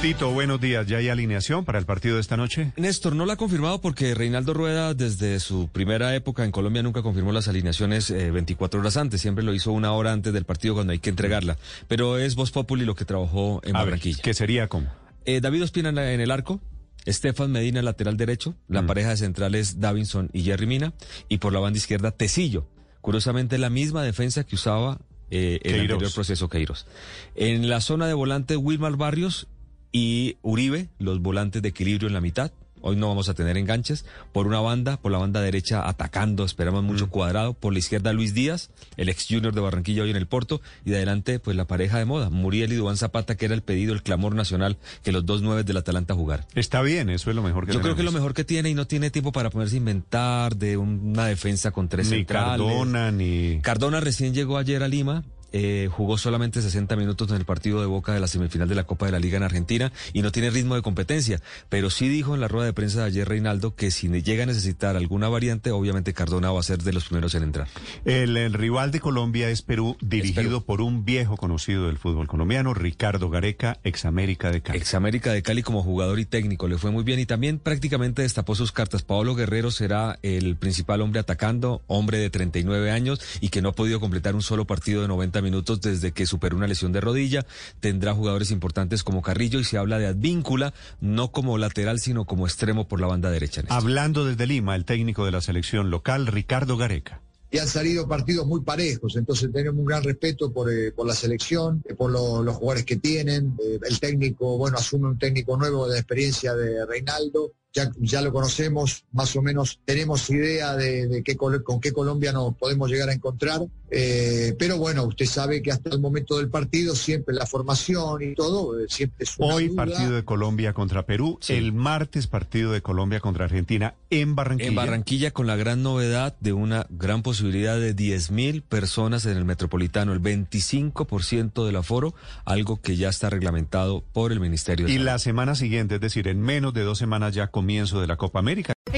Tito, buenos días. ¿Ya hay alineación para el partido de esta noche? Néstor, no la ha confirmado porque Reinaldo Rueda desde su primera época en Colombia nunca confirmó las alineaciones 24 horas antes, siempre lo hizo una hora antes del partido cuando hay que entregarla. Pero es Voz Populi lo que trabajó en A Barranquilla. ¿Qué sería como? Eh, David Ospina en, el arco, Estefan Medina lateral derecho, la pareja de centrales Davinson y Jerry Mina, y por la banda izquierda Tecillo. Curiosamente la misma defensa que usaba eh, el Queiroz. anterior proceso Queiroz. En la zona de volante Wilmar Barrios y Uribe, los volantes de equilibrio en la mitad. Hoy no vamos a tener enganches. Por una banda, por la banda derecha atacando, esperamos mucho cuadrado. Por la izquierda Luis Díaz, el ex junior de Barranquilla hoy en el Porto. Y de adelante, pues la pareja de moda, Muriel y Dubán Zapata, que era el pedido, el clamor nacional, que los dos nueve del Atalanta jugar. Está bien, eso es lo mejor que Yo creo que es lo mejor que tiene y no tiene tiempo para ponerse a inventar de una defensa con tres Ni centrales. Cardona, ni... Cardona recién llegó ayer a Lima. Eh, jugó solamente 60 minutos en el partido de Boca de la semifinal de la Copa de la Liga en Argentina y no tiene ritmo de competencia. Pero sí dijo en la rueda de prensa de ayer Reinaldo que si llega a necesitar alguna variante, obviamente Cardona va a ser de los primeros en entrar. El, el rival de Colombia es Perú, dirigido Perú. por un viejo conocido del fútbol colombiano, Ricardo Gareca, ex América de Cali. Ex América de Cali como jugador y técnico le fue muy bien y también prácticamente destapó sus cartas. Paolo Guerrero será el principal hombre atacando, hombre de 39 años y que no ha podido completar un solo partido de 90 minutos desde que superó una lesión de rodilla. Tendrá jugadores importantes como Carrillo y se habla de Advíncula, no como lateral sino como extremo por la banda derecha. Néstor. Hablando desde Lima, el técnico de la selección local, Ricardo Gareca. y han salido partidos muy parejos, entonces tenemos un gran respeto por, eh, por la selección, eh, por lo- los jugadores que tienen, eh, el técnico, bueno, asume un técnico nuevo de la experiencia de Reinaldo, ya, ya lo conocemos, más o menos tenemos idea de, de qué, con qué Colombia nos podemos llegar a encontrar, eh, pero bueno, usted sabe que hasta el momento del partido siempre la formación y todo, eh, siempre es una Hoy duda. partido de Colombia contra Perú, Sí. el martes partido de Colombia contra Argentina en Barranquilla. En Barranquilla con la gran novedad de una gran posibilidad de 10 mil personas en el metropolitano, el 25% del aforo, algo que ya está reglamentado por el Ministerio de Y Salud. la semana siguiente, es decir, en menos de dos semanas ya comienzo de la Copa América.